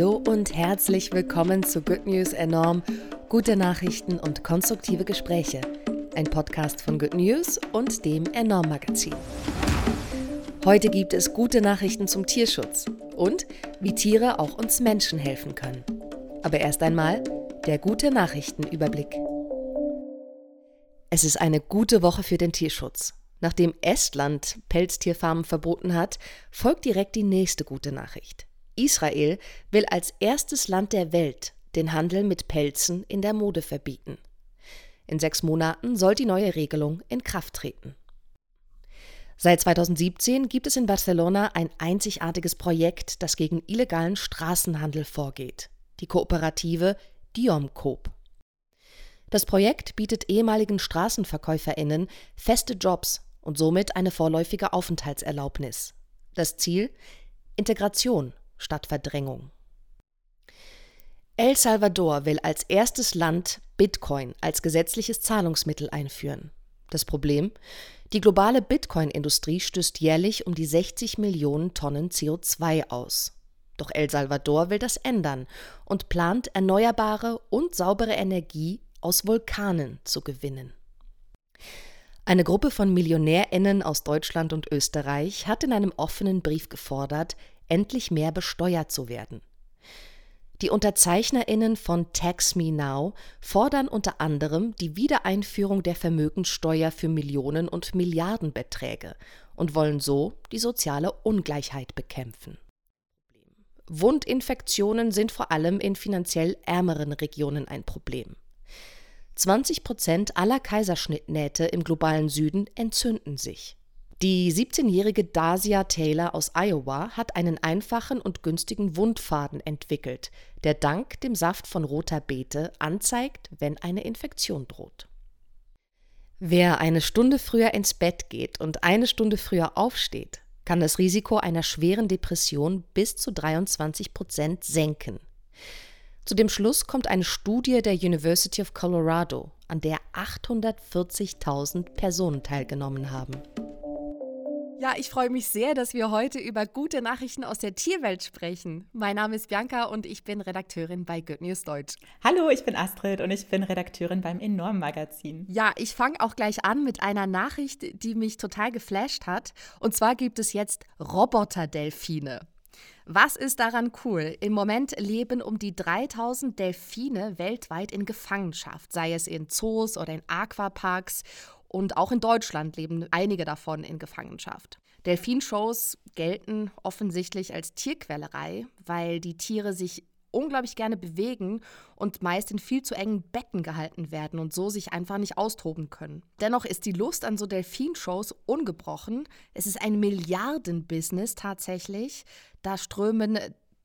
Hallo und herzlich willkommen zu Good News Enorm. Gute Nachrichten und konstruktive Gespräche. Ein Podcast von Good News und dem Enorm Magazin. Heute gibt es gute Nachrichten zum Tierschutz und wie Tiere auch uns Menschen helfen können. Aber erst einmal der gute Nachrichtenüberblick. Es ist eine gute Woche für den Tierschutz. Nachdem Estland Pelztierfarmen verboten hat, folgt direkt die nächste gute Nachricht. Israel will als erstes Land der Welt den Handel mit Pelzen in der Mode verbieten. In sechs Monaten soll die neue Regelung in Kraft treten. Seit 2017 gibt es in Barcelona ein einzigartiges Projekt, das gegen illegalen Straßenhandel vorgeht. Die Kooperative Diomcoop. Das Projekt bietet ehemaligen Straßenverkäuferinnen feste Jobs und somit eine vorläufige Aufenthaltserlaubnis. Das Ziel? Integration statt Verdrängung. El Salvador will als erstes Land Bitcoin als gesetzliches Zahlungsmittel einführen. Das Problem? Die globale Bitcoin-Industrie stößt jährlich um die 60 Millionen Tonnen CO2 aus. Doch El Salvador will das ändern und plant, erneuerbare und saubere Energie aus Vulkanen zu gewinnen. Eine Gruppe von Millionärinnen aus Deutschland und Österreich hat in einem offenen Brief gefordert, endlich mehr besteuert zu werden. Die Unterzeichnerinnen von Tax Me Now fordern unter anderem die Wiedereinführung der Vermögenssteuer für Millionen und Milliardenbeträge und wollen so die soziale Ungleichheit bekämpfen. Wundinfektionen sind vor allem in finanziell ärmeren Regionen ein Problem. 20 Prozent aller Kaiserschnittnähte im globalen Süden entzünden sich. Die 17-jährige Dacia Taylor aus Iowa hat einen einfachen und günstigen Wundfaden entwickelt, der dank dem Saft von roter Beete anzeigt, wenn eine Infektion droht. Wer eine Stunde früher ins Bett geht und eine Stunde früher aufsteht, kann das Risiko einer schweren Depression bis zu 23 Prozent senken. Zu dem Schluss kommt eine Studie der University of Colorado, an der 840.000 Personen teilgenommen haben. Ja, ich freue mich sehr, dass wir heute über gute Nachrichten aus der Tierwelt sprechen. Mein Name ist Bianca und ich bin Redakteurin bei Good News Deutsch. Hallo, ich bin Astrid und ich bin Redakteurin beim Enorm Magazin. Ja, ich fange auch gleich an mit einer Nachricht, die mich total geflasht hat. Und zwar gibt es jetzt Roboterdelfine. Was ist daran cool? Im Moment leben um die 3000 Delfine weltweit in Gefangenschaft, sei es in Zoos oder in Aquaparks. Und auch in Deutschland leben einige davon in Gefangenschaft. Delfinshows gelten offensichtlich als Tierquälerei, weil die Tiere sich unglaublich gerne bewegen und meist in viel zu engen Betten gehalten werden und so sich einfach nicht austoben können. Dennoch ist die Lust an so Delfinshows ungebrochen. Es ist ein Milliardenbusiness tatsächlich. Da strömen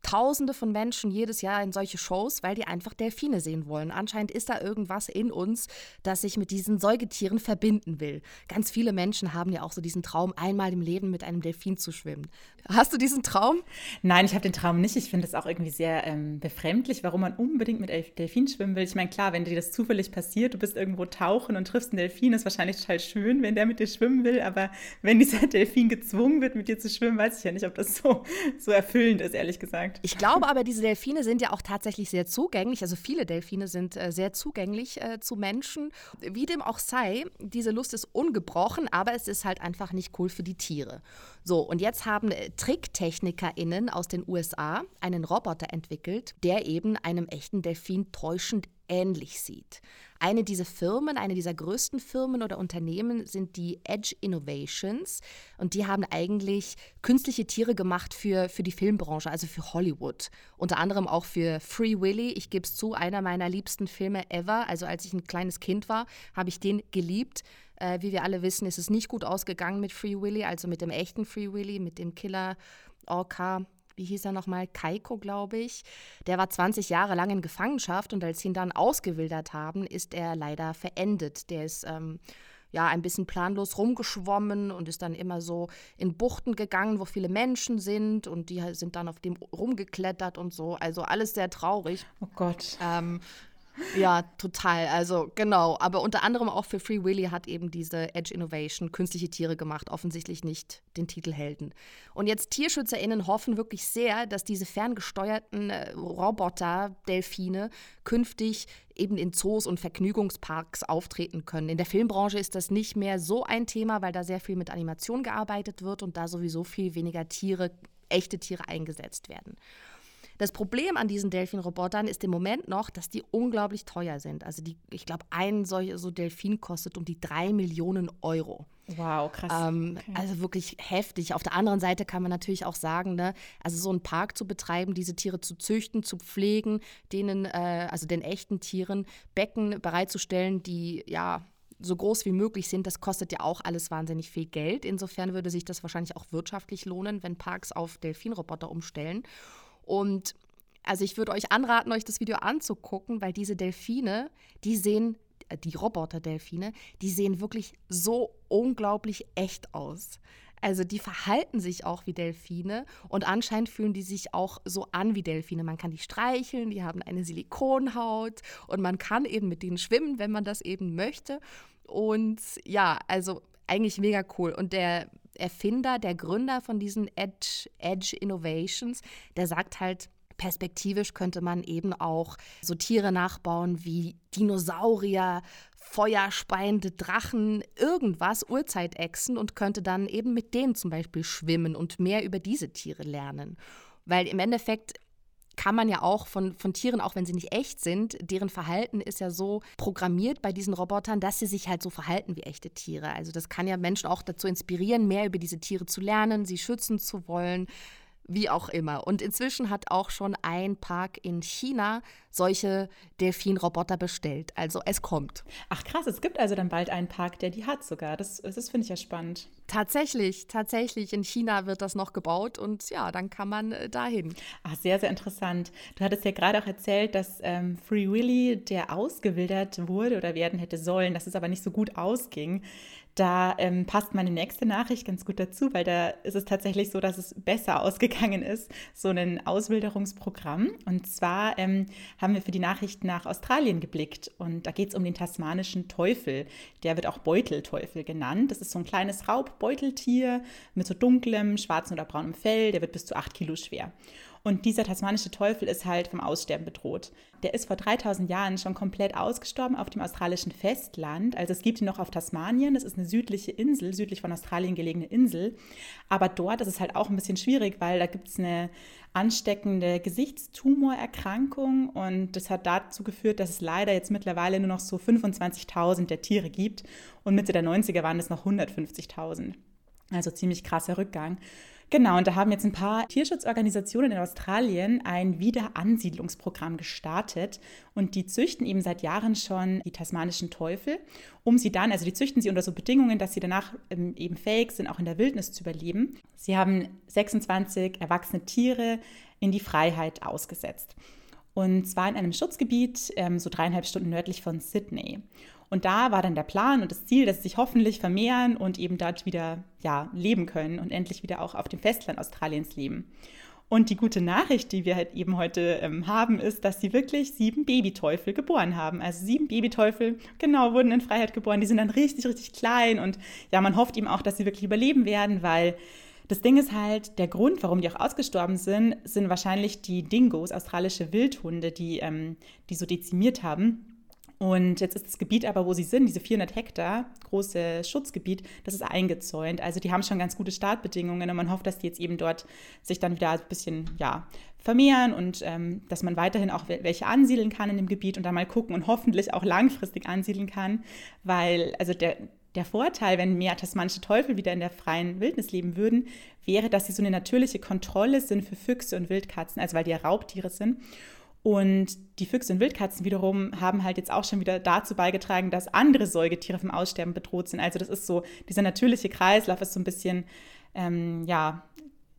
Tausende von Menschen jedes Jahr in solche Shows, weil die einfach Delfine sehen wollen. Anscheinend ist da irgendwas in uns, das sich mit diesen Säugetieren verbinden will. Ganz viele Menschen haben ja auch so diesen Traum, einmal im Leben mit einem Delfin zu schwimmen. Hast du diesen Traum? Nein, ich habe den Traum nicht. Ich finde es auch irgendwie sehr ähm, befremdlich, warum man unbedingt mit Delfin schwimmen will. Ich meine, klar, wenn dir das zufällig passiert, du bist irgendwo tauchen und triffst einen Delfin, ist wahrscheinlich total schön, wenn der mit dir schwimmen will. Aber wenn dieser Delfin gezwungen wird, mit dir zu schwimmen, weiß ich ja nicht, ob das so, so erfüllend ist, ehrlich gesagt. Ich glaube aber, diese Delfine sind ja auch tatsächlich sehr zugänglich. Also viele Delfine sind äh, sehr zugänglich äh, zu Menschen. Wie dem auch sei, diese Lust ist ungebrochen, aber es ist halt einfach nicht cool für die Tiere. So, und jetzt haben äh, TricktechnikerInnen aus den USA einen Roboter entwickelt, der eben einem echten Delfin täuschend ähnlich sieht. Eine dieser Firmen, eine dieser größten Firmen oder Unternehmen sind die Edge Innovations und die haben eigentlich künstliche Tiere gemacht für, für die Filmbranche, also für Hollywood. Unter anderem auch für Free Willy. Ich gebe es zu, einer meiner liebsten Filme ever. Also als ich ein kleines Kind war, habe ich den geliebt. Äh, wie wir alle wissen, ist es nicht gut ausgegangen mit Free Willy, also mit dem echten Free Willy, mit dem Killer Orca wie hieß er nochmal, Kaiko, glaube ich. Der war 20 Jahre lang in Gefangenschaft und als sie ihn dann ausgewildert haben, ist er leider verendet. Der ist ähm, ja ein bisschen planlos rumgeschwommen und ist dann immer so in Buchten gegangen, wo viele Menschen sind und die sind dann auf dem rumgeklettert und so. Also alles sehr traurig. Oh Gott. Ähm, Ja, total. Also genau. Aber unter anderem auch für Free Willy hat eben diese Edge Innovation künstliche Tiere gemacht, offensichtlich nicht den Titel Helden. Und jetzt TierschützerInnen hoffen wirklich sehr, dass diese ferngesteuerten äh, Roboter-Delfine künftig eben in Zoos und Vergnügungsparks auftreten können. In der Filmbranche ist das nicht mehr so ein Thema, weil da sehr viel mit Animation gearbeitet wird und da sowieso viel weniger Tiere, echte Tiere eingesetzt werden. Das Problem an diesen Delfin-Robotern ist im Moment noch, dass die unglaublich teuer sind. Also die, ich glaube, ein solcher so Delfin kostet um die drei Millionen Euro. Wow, krass. Ähm, okay. Also wirklich heftig. Auf der anderen Seite kann man natürlich auch sagen, ne, also so einen Park zu betreiben, diese Tiere zu züchten, zu pflegen, denen, äh, also den echten Tieren, Becken bereitzustellen, die ja so groß wie möglich sind, das kostet ja auch alles wahnsinnig viel Geld. Insofern würde sich das wahrscheinlich auch wirtschaftlich lohnen, wenn Parks auf Delfinroboter umstellen. Und also ich würde euch anraten, euch das Video anzugucken, weil diese Delfine, die sehen, äh, die Roboter-Delfine, die sehen wirklich so unglaublich echt aus. Also die verhalten sich auch wie Delfine und anscheinend fühlen die sich auch so an wie Delfine. Man kann die streicheln, die haben eine Silikonhaut und man kann eben mit denen schwimmen, wenn man das eben möchte. Und ja, also eigentlich mega cool. Und der Erfinder, der Gründer von diesen Edge, Edge Innovations, der sagt halt, Perspektivisch könnte man eben auch so Tiere nachbauen wie Dinosaurier, feuerspeiende Drachen, irgendwas, Urzeitechsen und könnte dann eben mit denen zum Beispiel schwimmen und mehr über diese Tiere lernen. Weil im Endeffekt kann man ja auch von, von Tieren, auch wenn sie nicht echt sind, deren Verhalten ist ja so programmiert bei diesen Robotern, dass sie sich halt so verhalten wie echte Tiere. Also das kann ja Menschen auch dazu inspirieren, mehr über diese Tiere zu lernen, sie schützen zu wollen, wie auch immer. Und inzwischen hat auch schon ein Park in China solche Delfinroboter bestellt. Also es kommt. Ach krass, es gibt also dann bald einen Park, der die hat sogar. Das, das finde ich ja spannend. Tatsächlich, tatsächlich. In China wird das noch gebaut und ja, dann kann man äh, dahin. Ach, sehr, sehr interessant. Du hattest ja gerade auch erzählt, dass ähm, Free Willy, der ausgewildert wurde oder werden hätte sollen, dass es aber nicht so gut ausging. Da ähm, passt meine nächste Nachricht ganz gut dazu, weil da ist es tatsächlich so, dass es besser ausgegangen ist, so ein Auswilderungsprogramm. Und zwar ähm, haben wir für die Nachricht nach Australien geblickt und da geht es um den tasmanischen Teufel. Der wird auch Beutelteufel genannt. Das ist so ein kleines Raubbeuteltier mit so dunklem, schwarzem oder braunem Fell. Der wird bis zu acht Kilo schwer. Und dieser tasmanische Teufel ist halt vom Aussterben bedroht. Der ist vor 3000 Jahren schon komplett ausgestorben auf dem australischen Festland. Also es gibt ihn noch auf Tasmanien. Das ist eine südliche Insel, südlich von Australien gelegene Insel. Aber dort ist es halt auch ein bisschen schwierig, weil da gibt es eine ansteckende Gesichtstumorerkrankung und das hat dazu geführt, dass es leider jetzt mittlerweile nur noch so 25.000 der Tiere gibt und Mitte der 90er waren es noch 150.000. Also ziemlich krasser Rückgang. Genau, und da haben jetzt ein paar Tierschutzorganisationen in Australien ein Wiederansiedlungsprogramm gestartet und die züchten eben seit Jahren schon die tasmanischen Teufel, um sie dann, also die züchten sie unter so Bedingungen, dass sie danach ähm, eben fähig sind, auch in der Wildnis zu überleben. Sie haben 26 erwachsene Tiere in die Freiheit ausgesetzt. Und zwar in einem Schutzgebiet, ähm, so dreieinhalb Stunden nördlich von Sydney. Und da war dann der Plan und das Ziel, dass sie sich hoffentlich vermehren und eben dort wieder ja, leben können und endlich wieder auch auf dem Festland Australiens leben. Und die gute Nachricht, die wir halt eben heute ähm, haben, ist, dass sie wirklich sieben Babyteufel geboren haben. Also sieben Babyteufel, genau, wurden in Freiheit geboren. Die sind dann richtig, richtig klein und ja, man hofft eben auch, dass sie wirklich überleben werden, weil das Ding ist halt, der Grund, warum die auch ausgestorben sind, sind wahrscheinlich die Dingos, australische Wildhunde, die, ähm, die so dezimiert haben. Und jetzt ist das Gebiet aber, wo sie sind, diese 400 Hektar große Schutzgebiet, das ist eingezäunt. Also die haben schon ganz gute Startbedingungen und man hofft, dass die jetzt eben dort sich dann wieder ein bisschen, ja, vermehren und ähm, dass man weiterhin auch welche ansiedeln kann in dem Gebiet und dann mal gucken und hoffentlich auch langfristig ansiedeln kann, weil also der, der Vorteil, wenn mehr tasmanische Teufel wieder in der freien Wildnis leben würden, wäre, dass sie so eine natürliche Kontrolle sind für Füchse und Wildkatzen, also weil die ja Raubtiere sind. Und die Füchse und Wildkatzen wiederum haben halt jetzt auch schon wieder dazu beigetragen, dass andere Säugetiere vom Aussterben bedroht sind. Also das ist so, dieser natürliche Kreislauf ist so ein bisschen, ähm, ja,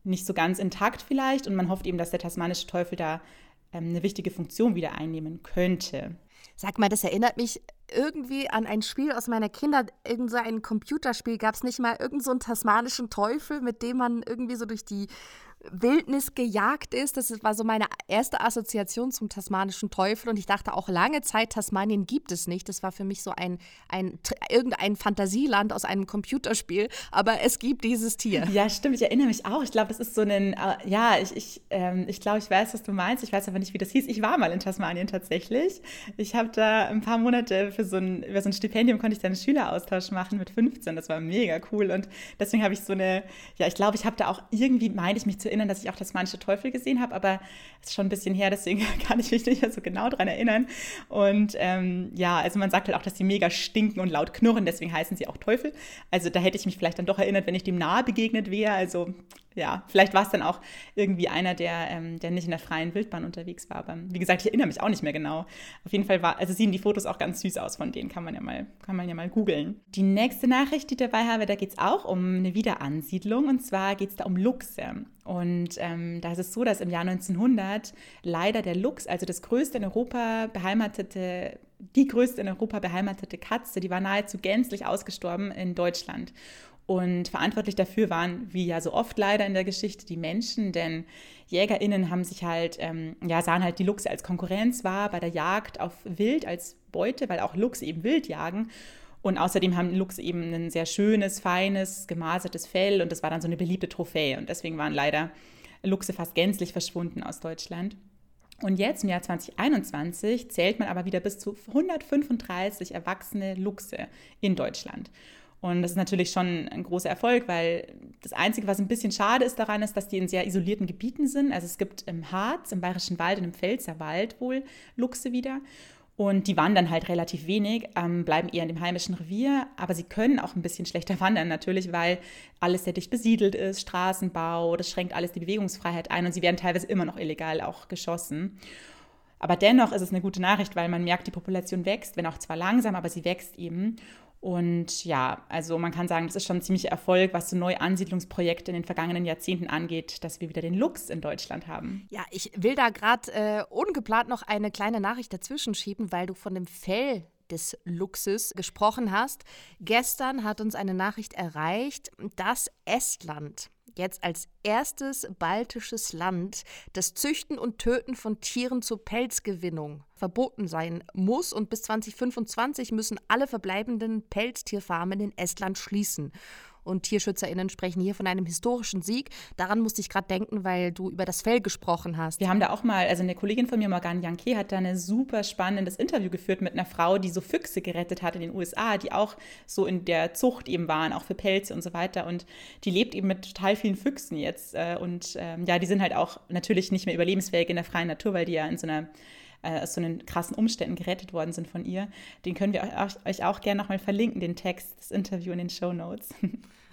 nicht so ganz intakt vielleicht. Und man hofft eben, dass der tasmanische Teufel da ähm, eine wichtige Funktion wieder einnehmen könnte. Sag mal, das erinnert mich irgendwie an ein Spiel aus meiner Kindheit, irgend so ein Computerspiel. Gab es nicht mal irgendeinen so tasmanischen Teufel, mit dem man irgendwie so durch die Wildnis gejagt ist. Das war so meine erste Assoziation zum tasmanischen Teufel und ich dachte auch lange Zeit, Tasmanien gibt es nicht. Das war für mich so ein, ein irgendein Fantasieland aus einem Computerspiel, aber es gibt dieses Tier. Ja, stimmt, ich erinnere mich auch. Ich glaube, das ist so ein, äh, ja, ich, ich, ähm, ich glaube, ich weiß, was du meinst. Ich weiß aber nicht, wie das hieß. Ich war mal in Tasmanien tatsächlich. Ich habe da ein paar Monate für so ein, über so ein Stipendium konnte ich da einen Schüleraustausch machen mit 15. Das war mega cool und deswegen habe ich so eine, ja, ich glaube, ich habe da auch irgendwie, meine ich mich zu erinnern, dass ich auch das manche Teufel gesehen habe, aber es ist schon ein bisschen her, deswegen kann ich mich nicht mehr so genau daran erinnern. Und ähm, ja, also man sagt halt auch, dass die mega stinken und laut knurren, deswegen heißen sie auch Teufel. Also da hätte ich mich vielleicht dann doch erinnert, wenn ich dem nahe begegnet wäre. Also ja, vielleicht war es dann auch irgendwie einer, der, ähm, der nicht in der freien Wildbahn unterwegs war. Aber wie gesagt, ich erinnere mich auch nicht mehr genau. Auf jeden Fall war, also sehen die Fotos auch ganz süß aus, von denen kann man ja mal, kann man ja mal googeln. Die nächste Nachricht, die ich dabei habe, da geht es auch um eine Wiederansiedlung. Und zwar geht es da um Luchse. Und ähm, da ist es so, dass im Jahr 1900 leider der Luchs, also das größte in Europa beheimatete, die größte in Europa beheimatete Katze, die war nahezu gänzlich ausgestorben in Deutschland. Und verantwortlich dafür waren, wie ja so oft leider in der Geschichte, die Menschen, denn JägerInnen haben sich halt, ähm, ja, sahen halt die Luchse als Konkurrenz wahr bei der Jagd auf Wild als Beute, weil auch Luchse eben Wild jagen. Und außerdem haben Luchse eben ein sehr schönes, feines, gemasertes Fell und das war dann so eine beliebte Trophäe. Und deswegen waren leider Luchse fast gänzlich verschwunden aus Deutschland. Und jetzt im Jahr 2021 zählt man aber wieder bis zu 135 erwachsene Luchse in Deutschland. Und das ist natürlich schon ein großer Erfolg, weil das Einzige, was ein bisschen schade ist daran, ist, dass die in sehr isolierten Gebieten sind. Also es gibt im Harz, im Bayerischen Wald und im Pfälzerwald wohl Luchse wieder. Und die wandern halt relativ wenig, ähm, bleiben eher in dem heimischen Revier, aber sie können auch ein bisschen schlechter wandern natürlich, weil alles sehr dicht besiedelt ist, Straßenbau, das schränkt alles die Bewegungsfreiheit ein und sie werden teilweise immer noch illegal auch geschossen. Aber dennoch ist es eine gute Nachricht, weil man merkt, die Population wächst, wenn auch zwar langsam, aber sie wächst eben. Und ja, also man kann sagen, das ist schon ein ziemlicher Erfolg, was so Neuansiedlungsprojekte in den vergangenen Jahrzehnten angeht, dass wir wieder den Luchs in Deutschland haben. Ja, ich will da gerade äh, ungeplant noch eine kleine Nachricht dazwischen schieben, weil du von dem Fell des Luchses gesprochen hast. Gestern hat uns eine Nachricht erreicht, dass Estland jetzt als erstes baltisches Land das Züchten und Töten von Tieren zur Pelzgewinnung verboten sein muss. Und bis 2025 müssen alle verbleibenden Pelztierfarmen in Estland schließen und TierschützerInnen sprechen hier von einem historischen Sieg. Daran musste ich gerade denken, weil du über das Fell gesprochen hast. Wir haben da auch mal, also eine Kollegin von mir, Morgan Janke, hat da ein super spannendes Interview geführt mit einer Frau, die so Füchse gerettet hat in den USA, die auch so in der Zucht eben waren, auch für Pelze und so weiter. Und die lebt eben mit total vielen Füchsen jetzt. Äh, und ähm, ja, die sind halt auch natürlich nicht mehr überlebensfähig in der freien Natur, weil die ja in so einer äh, aus so einen krassen Umständen gerettet worden sind von ihr. Den können wir euch, auch gerne nochmal verlinken, den Text, das Interview in den Show Notes.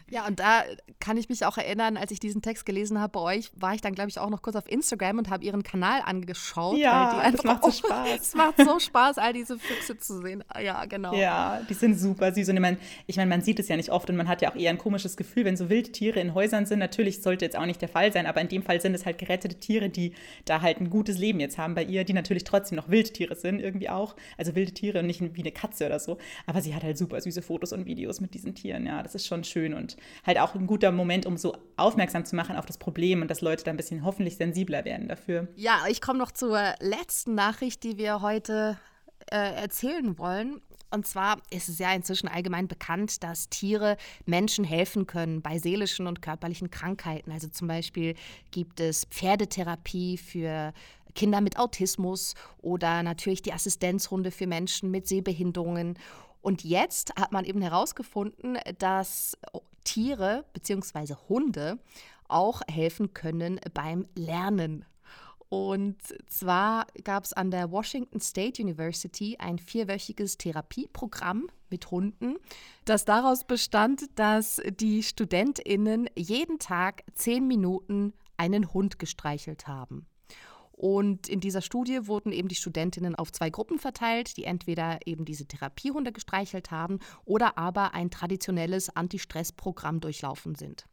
Ja, und da kann ich mich auch erinnern, als ich diesen Text gelesen habe bei euch, war ich dann, glaube ich, auch noch kurz auf Instagram und habe ihren Kanal angeschaut. Ja, das einfach, macht so Spaß. es macht so Spaß, all diese Füchse zu sehen. Ja, genau. Ja, die sind super süß. Und ich meine, ich mein, man sieht es ja nicht oft und man hat ja auch eher ein komisches Gefühl, wenn so Wildtiere in Häusern sind. Natürlich sollte jetzt auch nicht der Fall sein, aber in dem Fall sind es halt gerettete Tiere, die da halt ein gutes Leben jetzt haben bei ihr, die natürlich trotzdem noch Wildtiere sind, irgendwie auch. Also wilde Tiere und nicht wie eine Katze oder so. Aber sie hat halt super süße Fotos und Videos mit diesen Tieren. Ja, das ist schon schön und halt auch ein guter Moment, um so aufmerksam zu machen auf das Problem und dass Leute da ein bisschen hoffentlich sensibler werden dafür. Ja, ich komme noch zur letzten Nachricht, die wir heute äh, erzählen wollen. Und zwar ist es ja inzwischen allgemein bekannt, dass Tiere Menschen helfen können bei seelischen und körperlichen Krankheiten. Also zum Beispiel gibt es Pferdetherapie für Kinder mit Autismus oder natürlich die Assistenzhunde für Menschen mit Sehbehinderungen. Und jetzt hat man eben herausgefunden, dass Tiere bzw. Hunde auch helfen können beim Lernen. Und zwar gab es an der Washington State University ein vierwöchiges Therapieprogramm mit Hunden, das daraus bestand, dass die Studentinnen jeden Tag zehn Minuten einen Hund gestreichelt haben. Und in dieser Studie wurden eben die Studentinnen auf zwei Gruppen verteilt, die entweder eben diese Therapiehunde gestreichelt haben oder aber ein traditionelles Anti-Stress-Programm durchlaufen sind.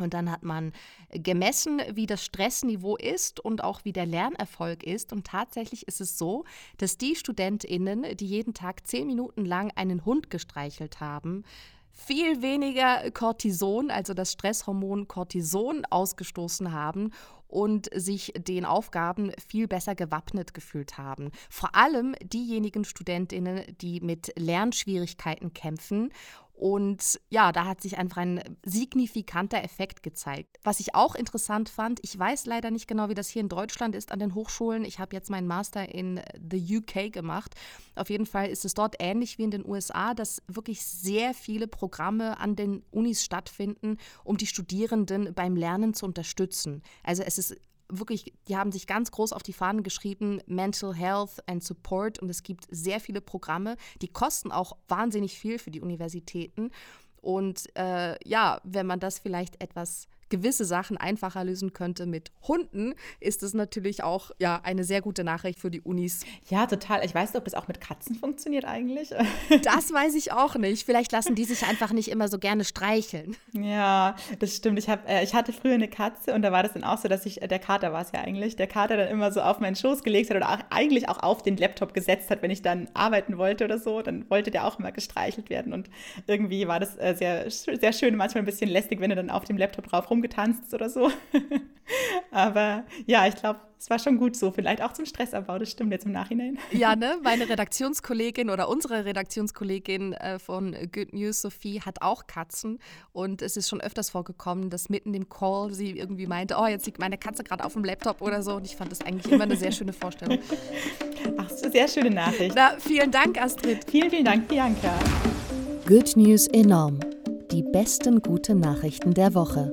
Und dann hat man gemessen, wie das Stressniveau ist und auch wie der Lernerfolg ist. Und tatsächlich ist es so, dass die StudentInnen, die jeden Tag zehn Minuten lang einen Hund gestreichelt haben, viel weniger Cortison, also das Stresshormon Cortison, ausgestoßen haben und sich den Aufgaben viel besser gewappnet gefühlt haben. Vor allem diejenigen Studentinnen, die mit Lernschwierigkeiten kämpfen und ja, da hat sich einfach ein signifikanter Effekt gezeigt. Was ich auch interessant fand, ich weiß leider nicht genau, wie das hier in Deutschland ist an den Hochschulen. Ich habe jetzt meinen Master in the UK gemacht. Auf jeden Fall ist es dort ähnlich wie in den USA, dass wirklich sehr viele Programme an den Unis stattfinden, um die Studierenden beim Lernen zu unterstützen. Also es ist wirklich, die haben sich ganz groß auf die Fahnen geschrieben, Mental Health and Support. Und es gibt sehr viele Programme, die kosten auch wahnsinnig viel für die Universitäten. Und äh, ja, wenn man das vielleicht etwas gewisse Sachen einfacher lösen könnte mit Hunden, ist es natürlich auch ja, eine sehr gute Nachricht für die Unis. Ja, total. Ich weiß nicht, ob das auch mit Katzen funktioniert eigentlich. Das weiß ich auch nicht. Vielleicht lassen die sich einfach nicht immer so gerne streicheln. Ja, das stimmt. Ich, hab, äh, ich hatte früher eine Katze und da war das dann auch so, dass ich, äh, der Kater war es ja eigentlich, der Kater dann immer so auf meinen Schoß gelegt hat oder auch, eigentlich auch auf den Laptop gesetzt hat, wenn ich dann arbeiten wollte oder so. Dann wollte der auch immer gestreichelt werden und irgendwie war das äh, sehr, sehr schön, manchmal ein bisschen lästig, wenn er dann auf dem Laptop drauf rum rumgetanzt oder so. Aber ja, ich glaube, es war schon gut so. Vielleicht auch zum Stressabbau, das stimmt jetzt im Nachhinein. Ja, ne? Meine Redaktionskollegin oder unsere Redaktionskollegin äh, von Good News, Sophie, hat auch Katzen. Und es ist schon öfters vorgekommen, dass mitten im Call sie irgendwie meinte, oh, jetzt liegt meine Katze gerade auf dem Laptop oder so. Und ich fand das eigentlich immer eine sehr schöne Vorstellung. Ach, so sehr schöne Nachricht. Na, vielen Dank, Astrid. Vielen, vielen Dank, Bianca. Good News enorm. Die besten guten Nachrichten der Woche